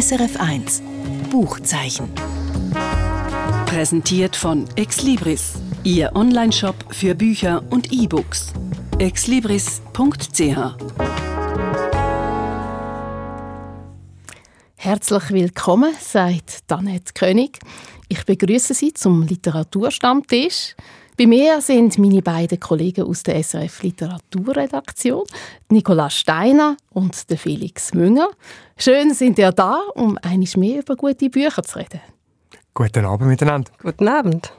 SRF 1 Buchzeichen. Präsentiert von Exlibris, Ihr Onlineshop für Bücher und E-Books. exlibris.ch Herzlich willkommen, sagt Danette König. Ich begrüße Sie zum Literaturstammtisch. Bei mir sind meine beiden Kollegen aus der SRF Literaturredaktion, Nicola Steiner und Felix Münger. Schön sind ihr da, um einiges mehr über gute Bücher zu reden. Guten Abend miteinander. Guten Abend.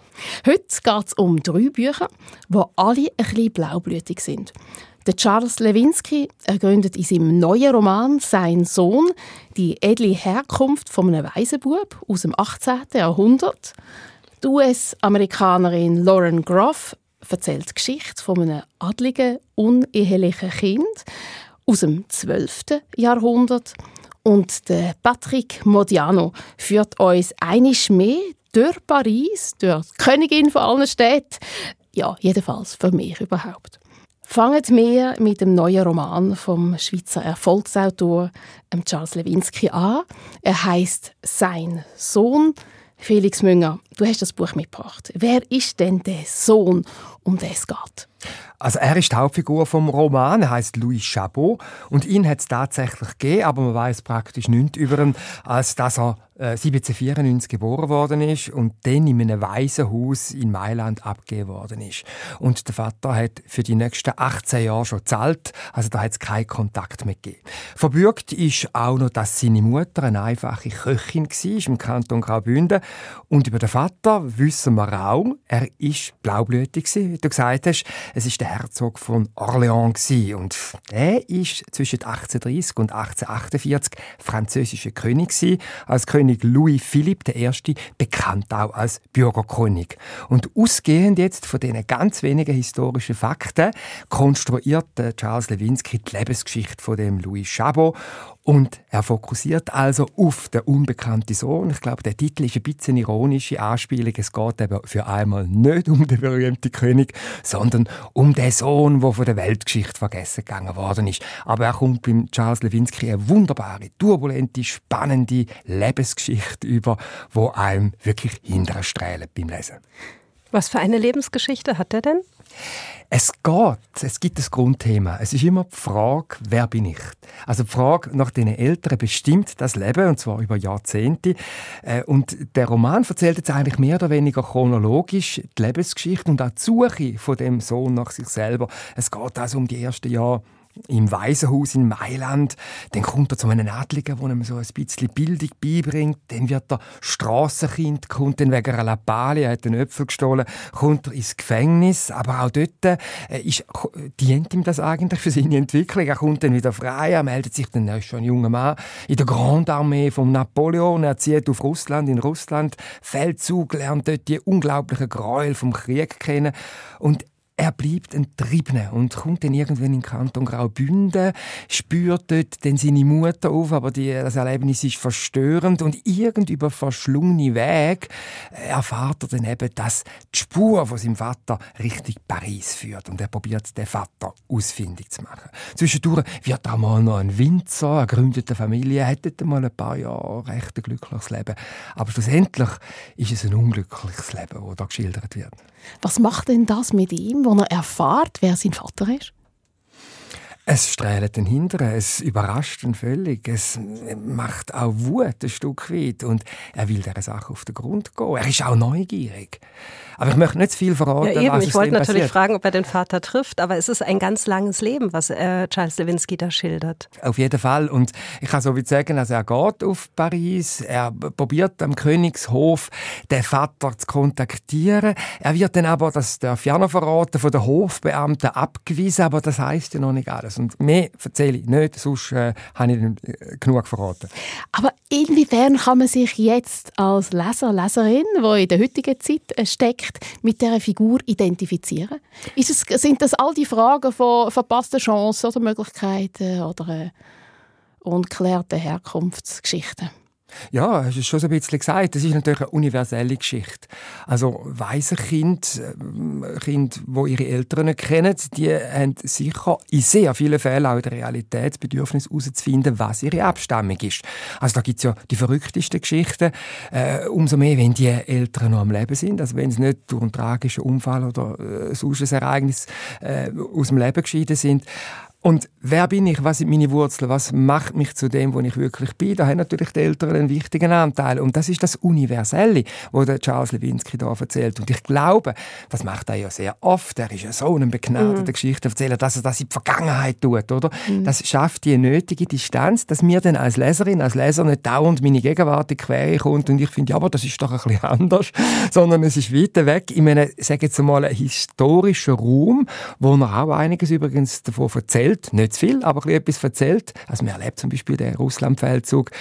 Heute geht es um drei Bücher, die alle ein bisschen blaublütig sind. Der Charles Lewinsky ergründet in seinem neuen Roman «Sein Sohn» die edle Herkunft von einem Waisenbub aus dem 18. Jahrhundert. Die US-Amerikanerin Lauren Groff erzählt die Geschichte von einem adligen, unehelichen Kind aus dem 12. Jahrhundert. Und der Patrick Modiano führt uns einisch mehr durch Paris, durch die Königin von allen Städten. Ja, jedenfalls für mich überhaupt. Fangen wir mit dem neuen Roman vom Schweizer Erfolgsautor Charles Lewinsky an. Er heißt Sein Sohn. Felix Münger, du hast das Buch mitgebracht. Wer ist denn der Sohn, um den es geht? Also er ist die Hauptfigur vom Roman, er heißt Louis Chabot und ihn hat es tatsächlich gegeben, aber man weiß praktisch nichts über ihn, als dass er 1794 äh, geboren worden ist und dann in einem Waisenhaus in Mailand abgegeben worden ist. Und der Vater hat für die nächsten 18 Jahre schon gezahlt, also da hat es keinen Kontakt mehr gegeben. Verbürgt ist auch noch, dass seine Mutter eine einfache Köchin war im Kanton Graubünden. Und über den Vater wissen wir auch, er ist blaublütig wie du gesagt hast. Es ist der Herzog von Orléans und er ist zwischen 1830 und 1848 französischer König als König König Louis Philippe I. bekannt auch als Bürgerkönig. Und ausgehend jetzt von diesen ganz wenigen historischen Fakten konstruiert Charles Lewinsky die Lebensgeschichte von dem Louis Chabot und er fokussiert also auf den unbekannten Sohn. Ich glaube, der Titel ist ein bisschen ironische Anspielung. Es geht eben für einmal nicht um den berühmten König, sondern um den Sohn, der von der Weltgeschichte vergessen gegangen worden ist. Aber er kommt beim Charles Lewinsky eine wunderbare, turbulente, spannende Lebensgeschichte über, wo einem wirklich hinterstrahlt beim Lesen. Was für eine Lebensgeschichte hat er denn? Es geht, es gibt das Grundthema. Es ist immer die Frage, wer bin ich? Also die Frage nach den Eltern bestimmt das Leben, und zwar über Jahrzehnte. Äh, und der Roman erzählt jetzt eigentlich mehr oder weniger chronologisch die Lebensgeschichte und auch die Suche von dem Sohn nach sich selber. Es geht also um die ersten Jahre im Waisenhaus in Mailand. Dann kommt er zu einem Adligen, der ihm so ein bisschen Bildung beibringt. Dann wird er Strassenkind, kommt dann wegen einer Lappalie, er hat den Äpfel gestohlen, kommt er ins Gefängnis. Aber auch dort äh, ist, dient ihm das eigentlich für seine Entwicklung. Er kommt dann wieder frei, er meldet sich, dann ist schon ein junger Mann, in der Grande Armee von Napoleon. Er zieht auf Russland, in Russland, Feldzug, lernt dort die unglaublichen Gräuel vom Krieg kennen. Und er bleibt ein Triebener und kommt dann irgendwann in den Kanton Graubünden, spürt dort dann seine Mutter auf, aber die, das Erlebnis ist verstörend und irgend über verschlungene Weg erfahrt er dann eben, dass die Spur von seinem Vater Richtung Paris führt und er probiert den Vater ausfindig zu machen. Zwischendurch wird er mal noch ein Winzer, er gründet eine Familie, hat dort mal ein paar Jahre recht ein glückliches Leben, aber schlussendlich ist es ein unglückliches Leben, das da geschildert wird. Was macht denn das mit ihm, wenn er erfährt, wer sein Vater ist? Es strahlt den Hinteren, es überrascht ihn völlig, es macht auch Wut ein Stück weit und er will dieser Sache auf den Grund gehen. Er ist auch neugierig. Aber ich möchte nicht zu viel verraten. Ja, eben. ich wollte natürlich passiert. fragen, ob er den Vater trifft, aber es ist ein ganz langes Leben, was äh, Charles Lewinsky da schildert. Auf jeden Fall. Und ich kann so wie sagen, also er geht auf Paris, er probiert am Königshof den Vater zu kontaktieren. Er wird dann aber, das darf ich auch noch verraten, von den Hofbeamten abgewiesen, aber das heißt ja noch nicht alles. Und mehr erzähle ich nicht, sonst äh, habe ich äh, genug verraten. Aber inwiefern kann man sich jetzt als Leser, Leserin, die in der heutigen Zeit steckt, Gesicht mit dieser Figur identifizieren? Es, sind das all die Fragen von verpassten Chancen oder Möglichkeiten oder äh, unklärten Herkunftsgeschichten? Ja, hast du schon so ein bisschen gesagt. Das ist natürlich eine universelle Geschichte. Also weise Kind, äh, Kind, wo ihre Eltern kennen, die haben sicher in sehr vielen Fällen auch in der Realität das Bedürfnis herauszufinden, was ihre Abstammung ist. Also da gibt es ja die verrücktesten Geschichten. Äh, umso mehr, wenn die Eltern noch am Leben sind. Also wenn sie nicht durch einen tragischen Unfall oder äh, sonst ein Ereignis äh, aus dem Leben geschieden sind. Und wer bin ich? Was sind meine Wurzeln? Was macht mich zu dem, wo ich wirklich bin? Da haben natürlich die Eltern einen wichtigen Anteil. Und das ist das Universelle, was der Charles Lewinsky da erzählt. Und ich glaube, das macht er ja sehr oft. Er ist ja so ein begnadeter mhm. Geschichtenerzähler, dass er das in die Vergangenheit tut, oder? Mhm. Das schafft die nötige Distanz, dass mir dann als Leserin, als Leser nicht dauernd meine Gegenwart in Quere kommt und ich finde, ja, aber das ist doch ein bisschen anders, sondern es ist weiter weg in einem, sage jetzt mal, historischen Raum, wo er auch einiges übrigens davon erzählt erzählt, nicht zu viel, aber etwas erzählt. Also man erlebt zum Beispiel den Russlandfeldzug.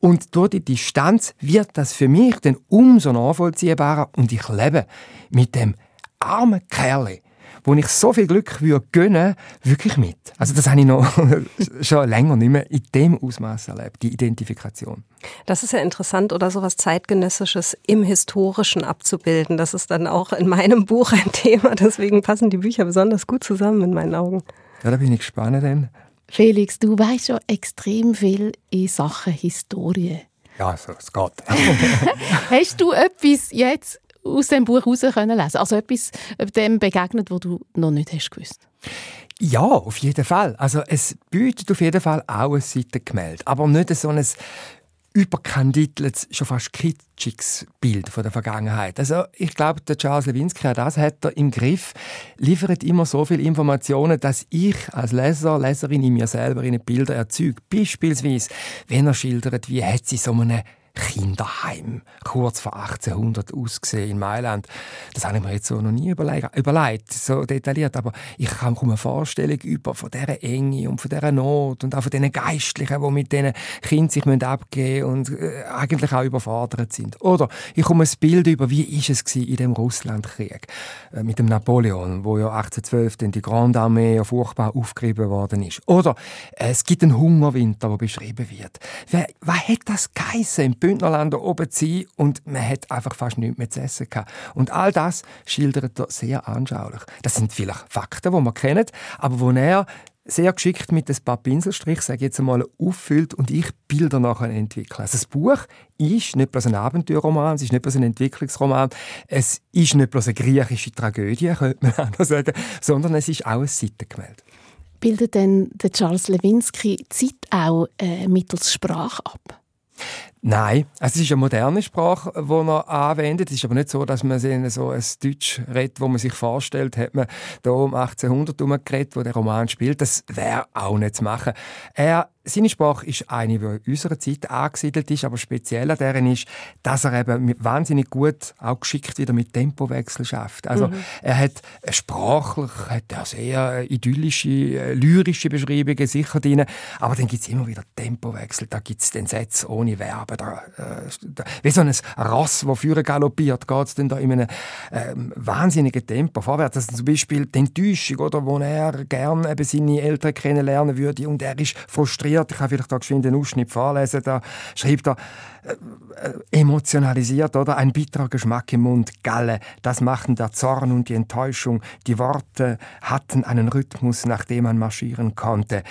Und durch die Distanz wird das für mich dann umso nachvollziehbarer und ich lebe mit dem armen Kerl, wo ich so viel Glück würde gönnen, wirklich mit. Also das habe ich noch schon länger nicht mehr in dem Ausmaß erlebt, die Identifikation. Das ist ja interessant, oder sowas zeitgenössisches im Historischen abzubilden. Das ist dann auch in meinem Buch ein Thema. Deswegen passen die Bücher besonders gut zusammen in meinen Augen. Ja, da bin ich gespannt. Dann. Felix, du weißt schon extrem viel in Sachen Historie. Ja, so, es geht. Hast du etwas jetzt aus dem Buch heraus können lesen? Also etwas dem begegnet, wo du noch nicht hast gewusst? Ja, auf jeden Fall. Also es bietet auf jeden Fall auch ein Seitengemälde, aber nicht so ein überkandideltes, schon fast kitschiges Bild von der Vergangenheit. Also ich glaube, der Charles Lewinsky, das hat er im Griff, liefert immer so viele Informationen, dass ich als Leser, Leserin in mir selber in Bilder erzeuge. Beispielsweise, wenn er schildert, wie hat sie so eine Kinderheim, kurz vor 1800 ausgesehen in Mailand. Das habe ich mir jetzt so noch nie überlegt, so detailliert, aber ich kann mir eine Vorstellung über von dieser Enge und von dieser Not und auch von diesen Geistlichen, die mit diesen Kindern sich abgeben und äh, eigentlich auch überfordert sind. Oder ich komme ein Bild über, wie ist es in dem Russlandkrieg äh, mit dem Napoleon, wo ja 1812 dann die Grande Armee ja furchtbar aufgerieben worden ist. Oder äh, es gibt einen Hungerwinter, der beschrieben wird. was hat das geheißen Bündnerland oben sein und man hat einfach fast nichts mehr zu essen gehabt. Und all das schildert er sehr anschaulich. Das sind vielleicht Fakten, die man kennt, aber wo er sehr geschickt mit ein paar Pinselstrich, sage ich jetzt einmal, auffüllt und ich Bilder nachher entwickle. Also das Buch ist nicht bloß ein Abenteuerroman, es ist nicht bloß ein Entwicklungsroman, es ist nicht bloß eine griechische Tragödie, könnte man auch noch sagen, sondern es ist auch ein Seitengemälde. Bildet denn der Charles Lewinsky Zeit auch äh, mittels Sprache ab? Nein, also es ist eine moderne Sprache, die er anwendet. Es ist aber nicht so, dass man so ein Deutsch redet, wo man sich vorstellt, hat man da um 1800 herum geredet, wo der Roman spielt. Das wäre auch nicht zu machen. Er seine Sprache ist eine, die in unserer Zeit angesiedelt ist, aber speziell an deren ist, dass er eben wahnsinnig gut, auch geschickt wieder mit Tempowechsel schafft. Also mhm. er hat sprachlich hat er sehr idyllische, äh, lyrische Beschreibungen sicher drin, aber dann gibt es immer wieder Tempowechsel. Da gibt es den Sätze ohne Verben. Da, äh, da, wie so ein Ross, das führen galoppiert, geht es dann da in einem äh, wahnsinnigen Tempo vorwärts. Also zum Beispiel die Enttäuschung, oder, wo er gerne eben seine Eltern kennenlernen würde und er ist frustriert. Ich kann vielleicht da geschwind den Ausschnitt vorlesen. Da schreibt er, äh, emotionalisiert, oder? Ein bitterer Geschmack im Mund, Galle. Das machten der Zorn und die Enttäuschung. Die Worte hatten einen Rhythmus, nach dem man marschieren konnte.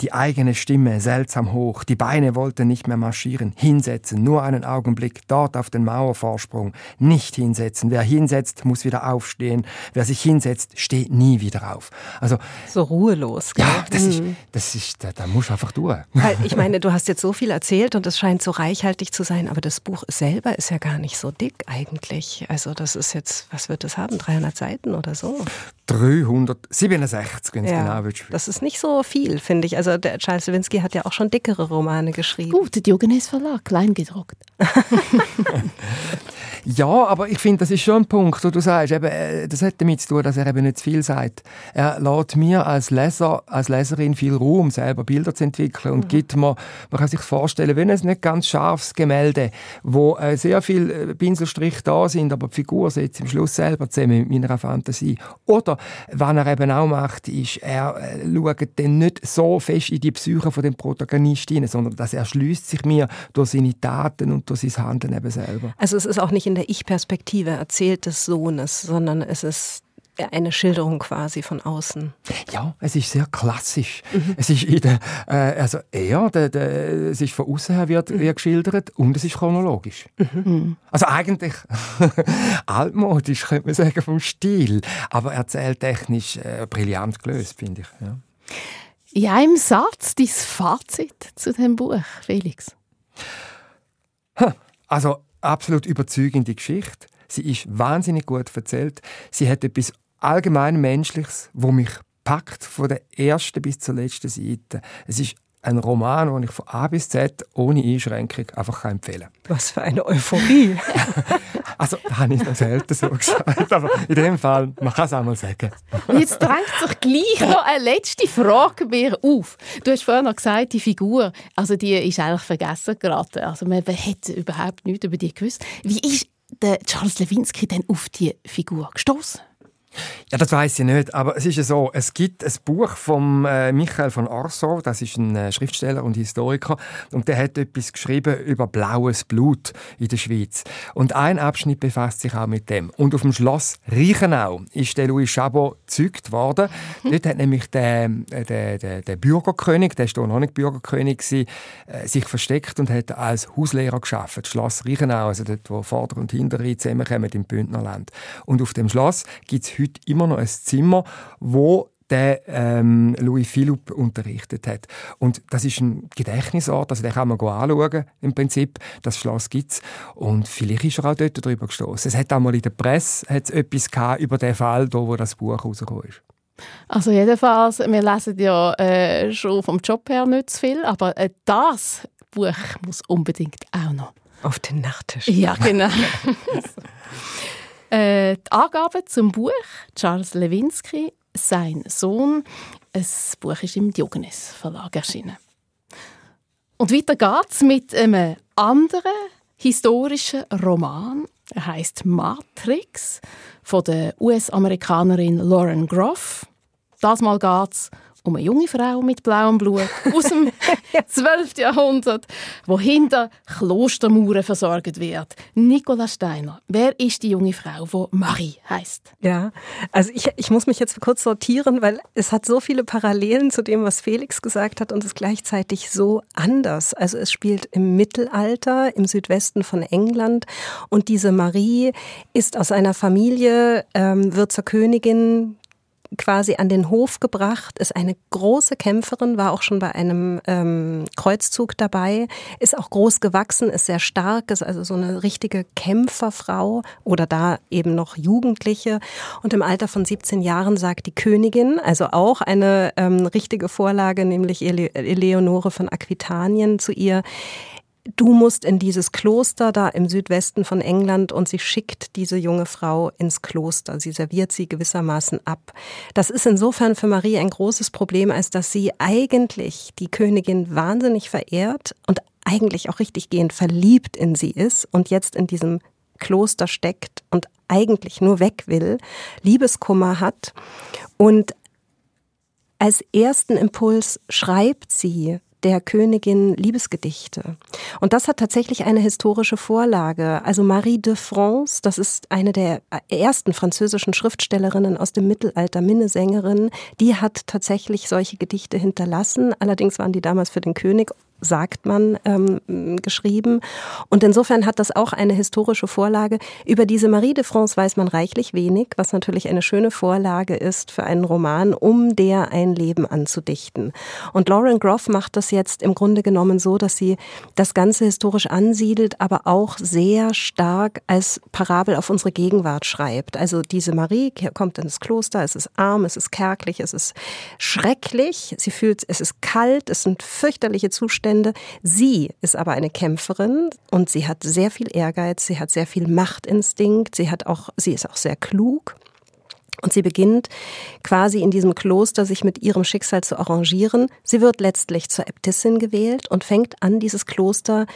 Die eigene Stimme seltsam hoch. Die Beine wollten nicht mehr marschieren. Hinsetzen, nur einen Augenblick, dort auf den Mauervorsprung. Nicht hinsetzen. Wer hinsetzt, muss wieder aufstehen. Wer sich hinsetzt, steht nie wieder auf. Also, so ruhelos. Gell? Ja, das mhm. ist, das ist, da, da muss einfach durch. Ich meine, du hast jetzt so viel erzählt und es scheint so reichhaltig zu sein, aber das Buch selber ist ja gar nicht so dick eigentlich. Also das ist jetzt, was wird das haben, 300 Seiten oder so? 367, wenn es ja, genau willst. Das ist nicht so viel, finde ich. Also der Charles Lewinsky hat ja auch schon dickere Romane geschrieben. Gut, der Diogenes Verlag, klein gedruckt. Ja, aber ich finde, das ist schon ein Punkt, wo du sagst, eben, äh, das hat damit zu tun, dass er eben nicht zu viel sagt. Er lässt mir als Leser, als Leserin viel Raum, selber Bilder zu entwickeln und mhm. gibt mir, man kann sich vorstellen, wenn es nicht ganz scharfes Gemälde, wo äh, sehr viele Pinselstriche da sind, aber die Figur setzt im Schluss selber zusammen mit meiner Fantasie. Oder, was er eben auch macht, ist, er äh, schaut dann nicht so fest in die Psyche von dem Protagonisten, sondern dass er schließt sich mir durch seine Taten und durch sein Handeln eben selber. Also es ist auch nicht in der Ich-Perspektive erzählt des Sohnes, sondern es ist eine Schilderung quasi von außen. Ja, es ist sehr klassisch. Mhm. Es ist der, äh, also eher, der, der, es ist von außen her wird, mhm. wird geschildert und es ist chronologisch. Mhm. Also eigentlich altmodisch könnte man sagen vom Stil, aber erzähltechnisch äh, brillant gelöst, finde ich. Ja. In einem Satz dein Fazit zu dem Buch, Felix. Also absolut überzeugende Geschichte. Sie ist wahnsinnig gut erzählt. Sie hat etwas allgemein Menschliches, wo mich packt von der ersten bis zur letzten Seite. Es ist ein Roman, den ich von A bis Z ohne Einschränkung einfach empfehlen kann. Was für eine Euphorie! also, das habe ich noch selten so gesagt, aber in dem Fall, man kann es auch mal sagen. Jetzt drängt sich gleich noch eine letzte Frage mir auf. Du hast vorhin noch gesagt, die Figur, also die ist eigentlich vergessen geraten. Also man hat überhaupt nichts über die gewusst. Wie ist der Charles Lewinsky denn auf die Figur gestoßen? Ja, das weiß ich nicht, aber es ist ja so, es gibt ein Buch von äh, Michael von Arso, das ist ein äh, Schriftsteller und Historiker, und der hat etwas geschrieben über blaues Blut in der Schweiz. Und ein Abschnitt befasst sich auch mit dem. Und auf dem Schloss Reichenau ist der Louis Chabot gezeugt worden. Mhm. Dort hat nämlich der, äh, der, der, der Bürgerkönig, der ist noch nicht Bürgerkönig gewesen, äh, sich versteckt und hat als Hauslehrer geschafft. Schloss Reichenau, also dort, wo Vorder- und Hinterrhein zusammenkommen im Bündnerland. Und auf dem Schloss gibt es heute immer noch ein Zimmer, wo der ähm, Louis Philippe unterrichtet hat. Und das ist ein Gedächtnisort, also den kann man anschauen, im Prinzip. Das Schloss gibt es. Und vielleicht ist er auch dort drüber gestoßen. Es hat auch mal in der Presse etwas gehabt über den Fall, da, wo das Buch rausgekommen ist. Also jedenfalls, wir lesen ja äh, schon vom Job her nicht zu viel, aber äh, das Buch muss unbedingt auch noch auf den Nachttisch. Ja, genau. Äh, die Angaben zum Buch Charles Lewinsky, sein Sohn. Ein Buch ist im Diogenes Verlag erschienen. Und weiter geht's mit einem anderen historischen Roman. Er heißt Matrix von der US-Amerikanerin Lauren Groff. Das Mal geht's um eine junge Frau mit blauem Blut aus dem 12. Jahrhundert, die hinter Klostermauern versorgt wird. Nicola Steiner, wer ist die junge Frau, die Marie heißt? Ja, also ich, ich muss mich jetzt kurz sortieren, weil es hat so viele Parallelen zu dem, was Felix gesagt hat und es gleichzeitig so anders. Also es spielt im Mittelalter im Südwesten von England und diese Marie ist aus einer Familie, ähm, wird zur Königin quasi an den Hof gebracht, ist eine große Kämpferin, war auch schon bei einem ähm, Kreuzzug dabei, ist auch groß gewachsen, ist sehr stark, ist also so eine richtige Kämpferfrau oder da eben noch Jugendliche. Und im Alter von 17 Jahren sagt die Königin, also auch eine ähm, richtige Vorlage, nämlich Eleonore von Aquitanien zu ihr, du musst in dieses Kloster da im Südwesten von England und sie schickt diese junge Frau ins Kloster. Sie serviert sie gewissermaßen ab. Das ist insofern für Marie ein großes Problem, als dass sie eigentlich die Königin wahnsinnig verehrt und eigentlich auch richtig gehend verliebt in sie ist und jetzt in diesem Kloster steckt und eigentlich nur weg will, Liebeskummer hat und als ersten Impuls schreibt sie der Königin Liebesgedichte. Und das hat tatsächlich eine historische Vorlage. Also Marie de France, das ist eine der ersten französischen Schriftstellerinnen aus dem Mittelalter, Minnesängerin, die hat tatsächlich solche Gedichte hinterlassen. Allerdings waren die damals für den König sagt man, ähm, geschrieben. Und insofern hat das auch eine historische Vorlage. Über diese Marie de France weiß man reichlich wenig, was natürlich eine schöne Vorlage ist für einen Roman, um der ein Leben anzudichten. Und Lauren Groff macht das jetzt im Grunde genommen so, dass sie das Ganze historisch ansiedelt, aber auch sehr stark als Parabel auf unsere Gegenwart schreibt. Also diese Marie kommt ins Kloster, es ist arm, es ist kärglich, es ist schrecklich, sie fühlt, es ist kalt, es sind fürchterliche Zustände, Zustände. Sie ist aber eine Kämpferin und sie hat sehr viel Ehrgeiz, sie hat sehr viel Machtinstinkt, sie hat auch, sie ist auch sehr klug. Und sie beginnt quasi in diesem Kloster sich mit ihrem Schicksal zu arrangieren. Sie wird letztlich zur Äbtissin gewählt und fängt an, dieses Kloster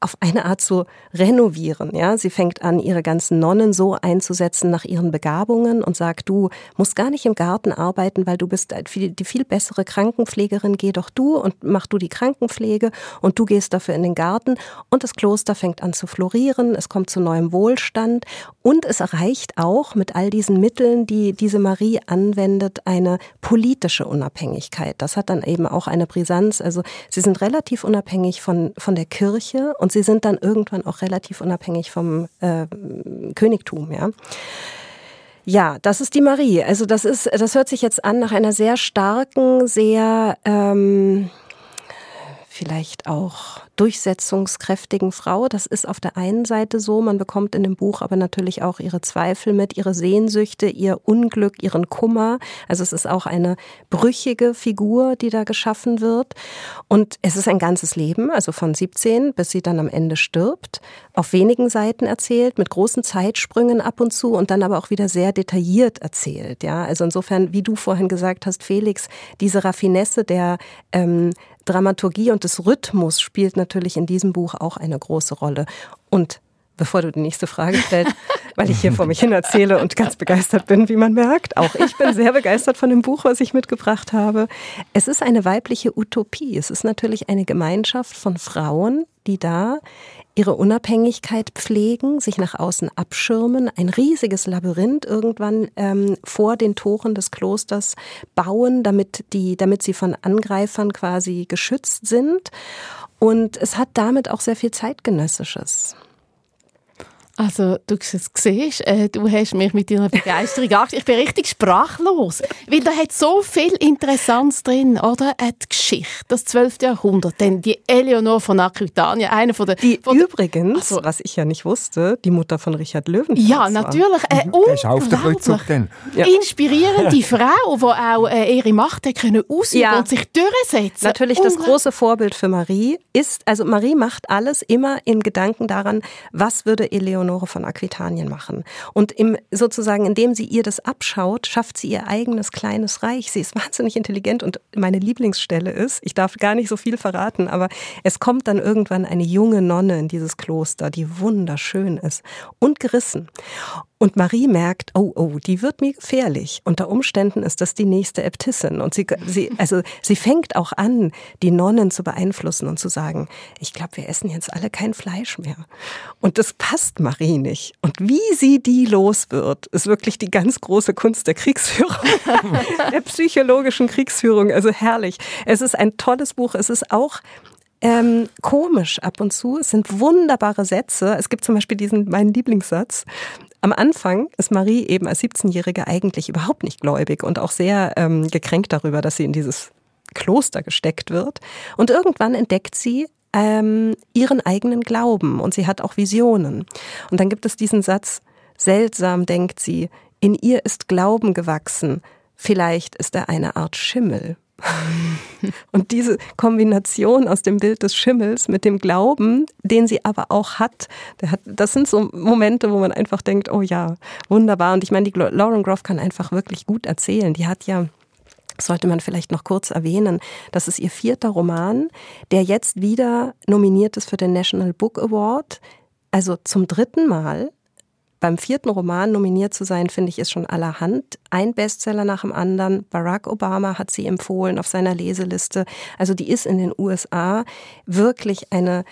auf eine Art zu renovieren. Ja, sie fängt an, ihre ganzen Nonnen so einzusetzen nach ihren Begabungen und sagt, du musst gar nicht im Garten arbeiten, weil du bist die viel bessere Krankenpflegerin. Geh doch du und mach du die Krankenpflege und du gehst dafür in den Garten. Und das Kloster fängt an zu florieren. Es kommt zu neuem Wohlstand und es erreicht auch mit all diesen Mitteln, die diese Marie anwendet, eine politische Unabhängigkeit. Das hat dann eben auch eine Brisanz. Also sie sind relativ unabhängig von von der Kirche und und sie sind dann irgendwann auch relativ unabhängig vom äh, Königtum, ja. Ja, das ist die Marie. Also das ist, das hört sich jetzt an nach einer sehr starken, sehr ähm, vielleicht auch durchsetzungskräftigen Frau. Das ist auf der einen Seite so. Man bekommt in dem Buch aber natürlich auch ihre Zweifel mit, ihre Sehnsüchte, ihr Unglück, ihren Kummer. Also es ist auch eine brüchige Figur, die da geschaffen wird. Und es ist ein ganzes Leben, also von 17 bis sie dann am Ende stirbt, auf wenigen Seiten erzählt, mit großen Zeitsprüngen ab und zu und dann aber auch wieder sehr detailliert erzählt. Ja, also insofern, wie du vorhin gesagt hast, Felix, diese Raffinesse der ähm, Dramaturgie und des Rhythmus spielt natürlich in diesem Buch auch eine große Rolle. Und bevor du die nächste Frage stellst, weil ich hier vor mich hin erzähle und ganz begeistert bin, wie man merkt. Auch ich bin sehr begeistert von dem Buch, was ich mitgebracht habe. Es ist eine weibliche Utopie. Es ist natürlich eine Gemeinschaft von Frauen, die da ihre Unabhängigkeit pflegen, sich nach außen abschirmen, ein riesiges Labyrinth irgendwann ähm, vor den Toren des Klosters bauen, damit die, damit sie von Angreifern quasi geschützt sind. Und es hat damit auch sehr viel zeitgenössisches. Also, du siehst, äh, du hast mich mit deiner Begeisterung angeschaut. Ich bin richtig sprachlos. Weil da hat so viel Interessantes drin, oder? Äh, die Geschichte, das 12. Jahrhundert, dann die Eleonore von Aquitania, eine von der... Die von übrigens, also, was ich ja nicht wusste, die Mutter von Richard Löwenthal Ja, natürlich. Äh, mhm. Auf der dann. Ja. Inspirierende Frau, die auch äh, ihre Macht hat können ausüben ja. und sich durchsetzen. Natürlich das große Vorbild für Marie ist, also Marie macht alles immer in Gedanken daran, was würde Eleonore Eleonore von Aquitanien machen. Und im, sozusagen, indem sie ihr das abschaut, schafft sie ihr eigenes kleines Reich. Sie ist wahnsinnig intelligent und meine Lieblingsstelle ist, ich darf gar nicht so viel verraten, aber es kommt dann irgendwann eine junge Nonne in dieses Kloster, die wunderschön ist und gerissen. Und Marie merkt, oh, oh, die wird mir gefährlich. Unter Umständen ist das die nächste Äbtissin. Und sie, sie, also, sie fängt auch an, die Nonnen zu beeinflussen und zu sagen, ich glaube, wir essen jetzt alle kein Fleisch mehr. Und das passt Marie nicht. Und wie sie die los wird, ist wirklich die ganz große Kunst der Kriegsführung, der psychologischen Kriegsführung. Also herrlich. Es ist ein tolles Buch. Es ist auch ähm, komisch ab und zu. Es sind wunderbare Sätze. Es gibt zum Beispiel diesen, meinen Lieblingssatz. Am Anfang ist Marie eben als 17-Jährige eigentlich überhaupt nicht gläubig und auch sehr ähm, gekränkt darüber, dass sie in dieses Kloster gesteckt wird. Und irgendwann entdeckt sie ähm, ihren eigenen Glauben und sie hat auch Visionen. Und dann gibt es diesen Satz, seltsam denkt sie, in ihr ist Glauben gewachsen, vielleicht ist er eine Art Schimmel. Und diese Kombination aus dem Bild des Schimmels mit dem Glauben, den sie aber auch hat, das sind so Momente, wo man einfach denkt, oh ja, wunderbar. Und ich meine, die Lauren Groff kann einfach wirklich gut erzählen. Die hat ja sollte man vielleicht noch kurz erwähnen. Das ist ihr vierter Roman, der jetzt wieder nominiert ist für den National Book Award. Also zum dritten Mal beim vierten Roman nominiert zu sein, finde ich, ist schon allerhand. Ein Bestseller nach dem anderen. Barack Obama hat sie empfohlen auf seiner Leseliste. Also die ist in den USA wirklich eine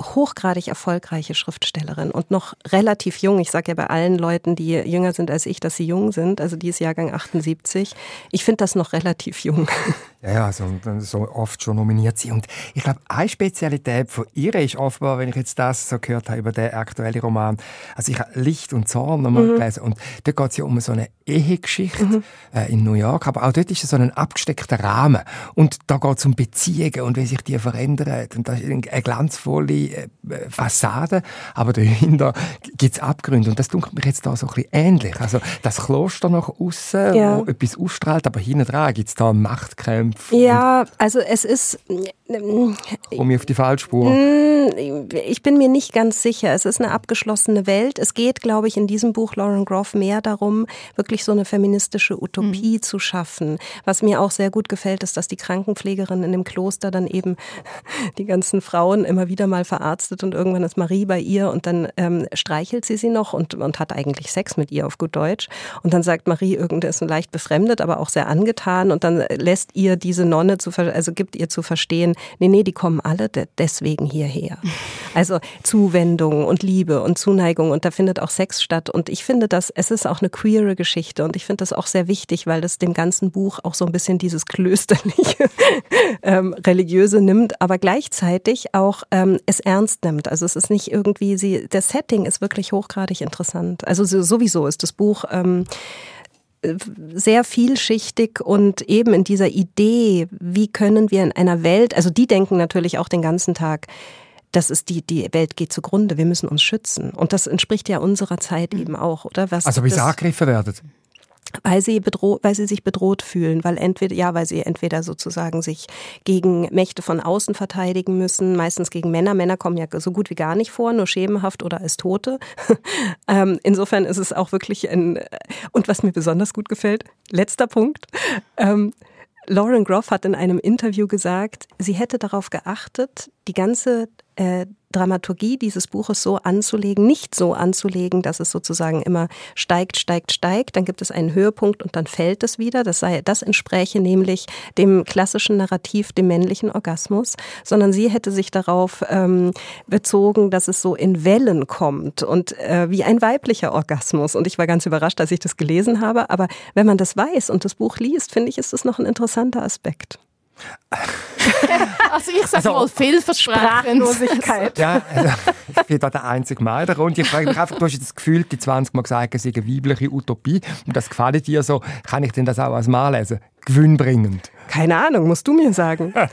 hochgradig erfolgreiche Schriftstellerin und noch relativ jung. Ich sage ja bei allen Leuten, die jünger sind als ich, dass sie jung sind. Also die ist Jahrgang 78. Ich finde das noch relativ jung. Ja, ja so, so oft schon nominiert sie. Und ich glaube, eine Spezialität von ihr ist offenbar, wenn ich jetzt das so gehört habe über den aktuellen Roman, also ich habe Licht und Zorn nochmal mhm. gelesen und da geht es ja um so eine Ehegeschichte mhm. äh, in New York, aber auch dort ist es so ein abgesteckter Rahmen und da geht es um Beziehungen und wie sich die verändern und da ist eine glanzvolle äh, Fassade, aber dahinter gibt es Abgründe und das tut mir jetzt da so ein bisschen ähnlich. Also das Kloster nach außen, ja. wo etwas ausstrahlt, aber hinten dran gibt es da Machtkämpfe ja, also es ist, um mich auf die Falschspur? Mm, ich bin mir nicht ganz sicher. Es ist eine abgeschlossene Welt. Es geht, glaube ich, in diesem Buch Lauren Groff mehr darum, wirklich so eine feministische Utopie mhm. zu schaffen. Was mir auch sehr gut gefällt, ist, dass die Krankenpflegerin in dem Kloster dann eben die ganzen Frauen immer wieder mal verarztet und irgendwann ist Marie bei ihr und dann ähm, streichelt sie sie noch und, und hat eigentlich Sex mit ihr auf gut Deutsch. Und dann sagt Marie, irgendwer ist leicht befremdet, aber auch sehr angetan und dann lässt ihr diese Nonne zu, also gibt ihr zu verstehen, nee, nee, die kommen alle deswegen hierher. Also Zuwendung und Liebe und Zuneigung und da findet auch Sex statt. Und ich finde das, es ist auch eine queere Geschichte und ich finde das auch sehr wichtig, weil das dem ganzen Buch auch so ein bisschen dieses klösterliche, ähm, religiöse nimmt, aber gleichzeitig auch ähm, es ernst nimmt. Also es ist nicht irgendwie, sie, der Setting ist wirklich hochgradig interessant. Also sowieso ist das Buch ähm, sehr vielschichtig und eben in dieser Idee, wie können wir in einer Welt, also die denken natürlich auch den ganzen Tag, das ist die, die Welt geht zugrunde, wir müssen uns schützen. Und das entspricht ja unserer Zeit mhm. eben auch, oder? Was also wie sie angegriffen werden weil sie bedroht, weil sie sich bedroht fühlen, weil entweder ja, weil sie entweder sozusagen sich gegen Mächte von außen verteidigen müssen, meistens gegen Männer. Männer kommen ja so gut wie gar nicht vor, nur schemenhaft oder als Tote. ähm, insofern ist es auch wirklich ein und was mir besonders gut gefällt, letzter Punkt. Ähm, Lauren Groff hat in einem Interview gesagt, sie hätte darauf geachtet, die ganze äh, Dramaturgie dieses Buches so anzulegen, nicht so anzulegen, dass es sozusagen immer steigt, steigt, steigt, dann gibt es einen Höhepunkt und dann fällt es wieder. Das sei, das entspräche nämlich dem klassischen Narrativ, dem männlichen Orgasmus, sondern sie hätte sich darauf ähm, bezogen, dass es so in Wellen kommt und äh, wie ein weiblicher Orgasmus. Und ich war ganz überrascht, als ich das gelesen habe. Aber wenn man das weiß und das Buch liest, finde ich, ist das noch ein interessanter Aspekt. also ich sage also, mal Vielversprechenslosigkeit. ja, also, ich bin da der einzige Mal in der Runde. Ich frage mich einfach, du hast das Gefühl, die 20 Mal gesagt, es sei eine weibliche Utopie und das gefällt dir so. Kann ich denn das auch als Mal lesen? Gewinnbringend. Keine Ahnung, musst du mir sagen.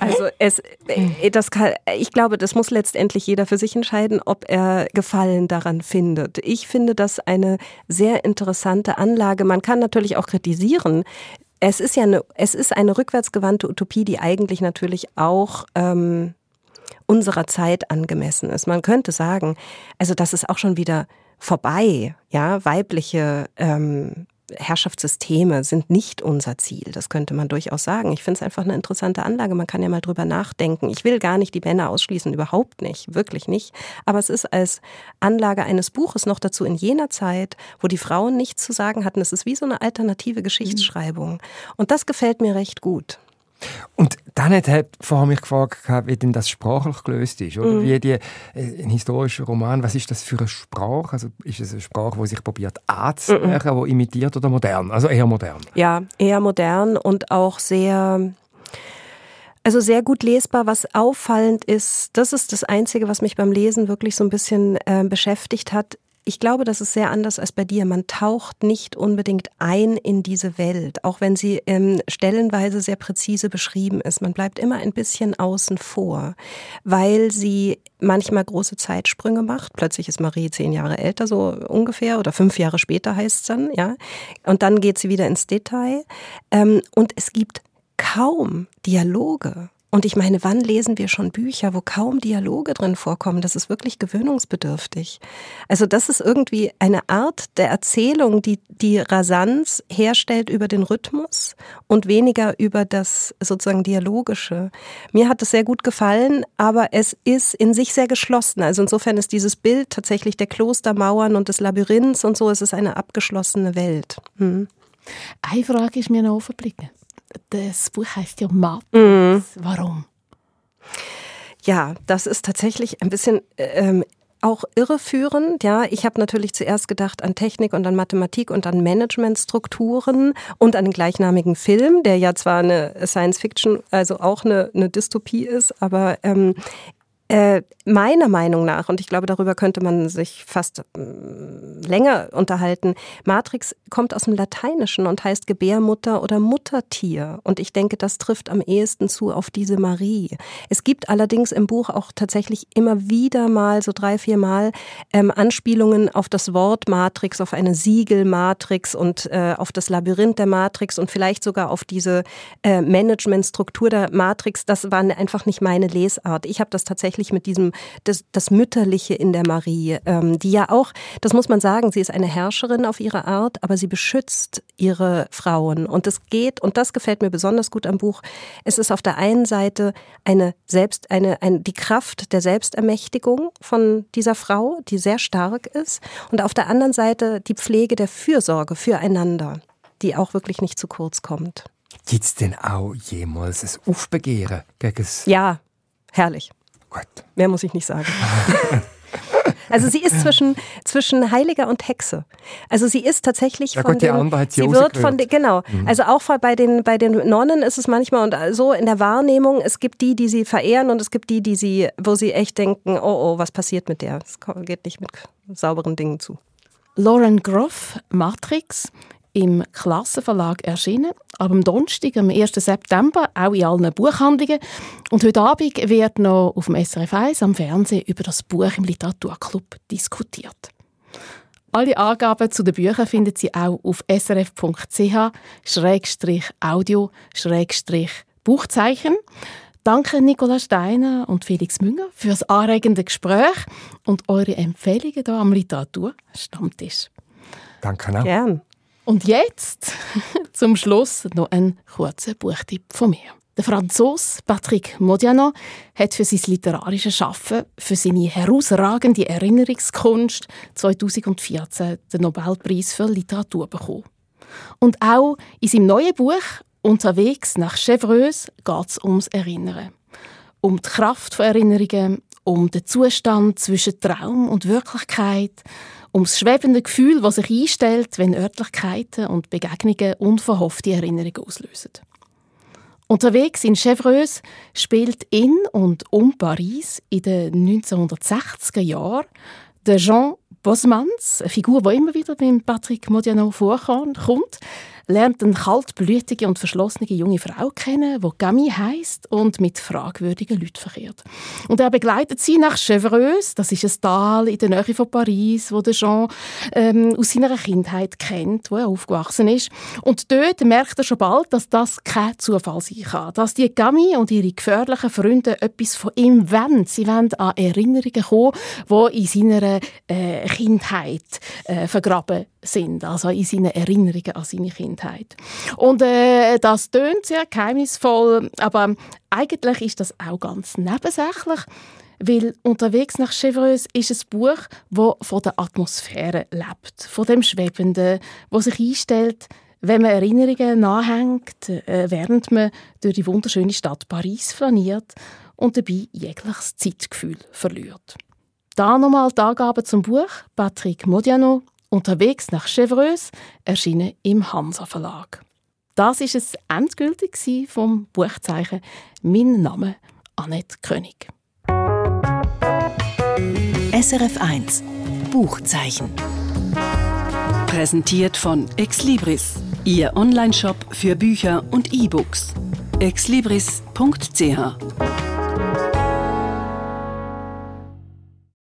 Also es, äh, das kann, ich glaube, das muss letztendlich jeder für sich entscheiden, ob er Gefallen daran findet. Ich finde das eine sehr interessante Anlage. Man kann natürlich auch kritisieren, es ist ja eine, es ist eine rückwärtsgewandte Utopie, die eigentlich natürlich auch ähm, unserer Zeit angemessen ist. Man könnte sagen, also das ist auch schon wieder vorbei, ja, weibliche ähm, Herrschaftssysteme sind nicht unser Ziel. Das könnte man durchaus sagen. Ich finde es einfach eine interessante Anlage. Man kann ja mal drüber nachdenken. Ich will gar nicht die Männer ausschließen, überhaupt nicht, wirklich nicht. Aber es ist als Anlage eines Buches noch dazu in jener Zeit, wo die Frauen nichts zu sagen hatten. Es ist wie so eine alternative Geschichtsschreibung. Und das gefällt mir recht gut. Und dann hat er vorher mich gefragt, wie denn das sprachlich gelöst ist. Oder? Mhm. Wie die, äh, ein historischer Roman, was ist das für eine Sprache? Also ist es eine Sprache, die sich probiert anzuhören, mhm. die imitiert oder modern? Also eher modern? Ja, eher modern und auch sehr... Also sehr gut lesbar, was auffallend ist, das ist das Einzige, was mich beim Lesen wirklich so ein bisschen äh, beschäftigt hat, ich glaube, das ist sehr anders als bei dir. Man taucht nicht unbedingt ein in diese Welt, auch wenn sie ähm, stellenweise sehr präzise beschrieben ist. Man bleibt immer ein bisschen außen vor, weil sie manchmal große Zeitsprünge macht. Plötzlich ist Marie zehn Jahre älter, so ungefähr, oder fünf Jahre später heißt es dann, ja. Und dann geht sie wieder ins Detail. Ähm, und es gibt kaum Dialoge. Und ich meine, wann lesen wir schon Bücher, wo kaum Dialoge drin vorkommen? Das ist wirklich gewöhnungsbedürftig. Also das ist irgendwie eine Art der Erzählung, die die Rasanz herstellt über den Rhythmus und weniger über das sozusagen Dialogische. Mir hat es sehr gut gefallen, aber es ist in sich sehr geschlossen. Also insofern ist dieses Bild tatsächlich der Klostermauern und des Labyrinths und so, es ist eine abgeschlossene Welt. Hm. Eine Frage ist mir noch aufgeblieben das Buch heißt ja Matrix. Mhm. Warum? Ja, das ist tatsächlich ein bisschen ähm, auch irreführend. Ja, ich habe natürlich zuerst gedacht an Technik und an Mathematik und an Managementstrukturen und an den gleichnamigen Film, der ja zwar eine Science Fiction, also auch eine, eine Dystopie ist, aber ähm, Äh, meiner Meinung nach, und ich glaube, darüber könnte man sich fast äh, länger unterhalten, Matrix kommt aus dem Lateinischen und heißt Gebärmutter oder Muttertier. Und ich denke, das trifft am ehesten zu auf diese Marie. Es gibt allerdings im Buch auch tatsächlich immer wieder mal, so drei, vier Mal, ähm, Anspielungen auf das Wort Matrix, auf eine Siegelmatrix und äh, auf das Labyrinth der Matrix und vielleicht sogar auf diese äh, Managementstruktur der Matrix. Das war einfach nicht meine Lesart. Ich habe das tatsächlich tatsächlich mit diesem, das, das Mütterliche in der Marie, ähm, die ja auch, das muss man sagen, sie ist eine Herrscherin auf ihre Art, aber sie beschützt ihre Frauen. Und es geht, und das gefällt mir besonders gut am Buch, es ist auf der einen Seite eine Selbst, eine, eine, die Kraft der Selbstermächtigung von dieser Frau, die sehr stark ist, und auf der anderen Seite die Pflege der Fürsorge füreinander, die auch wirklich nicht zu kurz kommt. Gibt es denn auch jemals ein Aufbegehren gegen das? Ja, herrlich. Gut. Mehr muss ich nicht sagen. Also sie ist zwischen, zwischen Heiliger und Hexe. Also sie ist tatsächlich ja, von Gott, den, sie, sie wird von den, genau. Mhm. Also auch bei den bei den Nonnen ist es manchmal und so in der Wahrnehmung. Es gibt die, die sie verehren und es gibt die, die sie, wo sie echt denken, oh oh, was passiert mit der? Es geht nicht mit sauberen Dingen zu. Lauren Groff, Matrix, im Klassenverlag erschienen. Am Donnerstag, am 1. September, auch in allen Buchhandlungen. Und heute Abend wird noch auf dem SRF 1 am Fernsehen über das Buch im Literaturclub diskutiert. Alle Angaben zu den Büchern finden Sie auch auf srf.ch-audio-buchzeichen. Danke Nicola Steiner und Felix Münger für das anregende Gespräch und eure Empfehlungen hier am Literaturstammtisch. Danke auch. Gern. Und jetzt zum Schluss noch ein kurzer Buchtipp von mir. Der Franzose Patrick Modiano hat für sein literarisches Schaffen, für seine herausragende Erinnerungskunst 2014 den Nobelpreis für Literatur bekommen. Und auch in seinem neuen Buch «Unterwegs nach Chevreuse» geht es ums Erinnern. Um die Kraft von Erinnerungen, um den Zustand zwischen Traum und Wirklichkeit, ums schwebende Gefühl, das sich einstellt, wenn Örtlichkeiten und Begegnungen unverhoffte Erinnerungen auslösen. Unterwegs in Chevreuse spielt in und um Paris in den 1960er Jahren der Jean Bosmans, eine Figur, die immer wieder beim Patrick Modiano vorkommt, lernt eine kaltblütige und verschlossene junge Frau kennen, die Camille heisst und mit fragwürdigen Leuten verkehrt. Und er begleitet sie nach Chevreuse, das ist ein Tal in der Nähe von Paris, wo der Jean ähm, aus seiner Kindheit kennt, wo er aufgewachsen ist. Und dort merkt er schon bald, dass das kein Zufall sein kann, dass die Camille und ihre gefährlichen Freunde etwas von ihm wollen. Sie wollen an Erinnerungen kommen, die in seiner äh, Kindheit äh, vergraben sind, also in seinen Erinnerungen an seine Kindheit. Und äh, das tönt sehr geheimnisvoll, aber eigentlich ist das auch ganz nebensächlich, weil «Unterwegs nach Chevreuse» ist ein Buch, das von der Atmosphäre lebt, von dem Schwebenden, wo sich einstellt, wenn man Erinnerungen nachhängt, äh, während man durch die wunderschöne Stadt Paris flaniert und dabei jegliches Zeitgefühl verliert. Da nochmal die Angaben zum Buch Patrick Modiano Unterwegs nach Chevreuse, erschienen im Hansa Verlag. Das ist es endgültig vom Buchzeichen Mein Name Annette König. SRF 1 Buchzeichen. Präsentiert von Exlibris, Ihr Onlineshop für Bücher und E-Books. exlibris.ch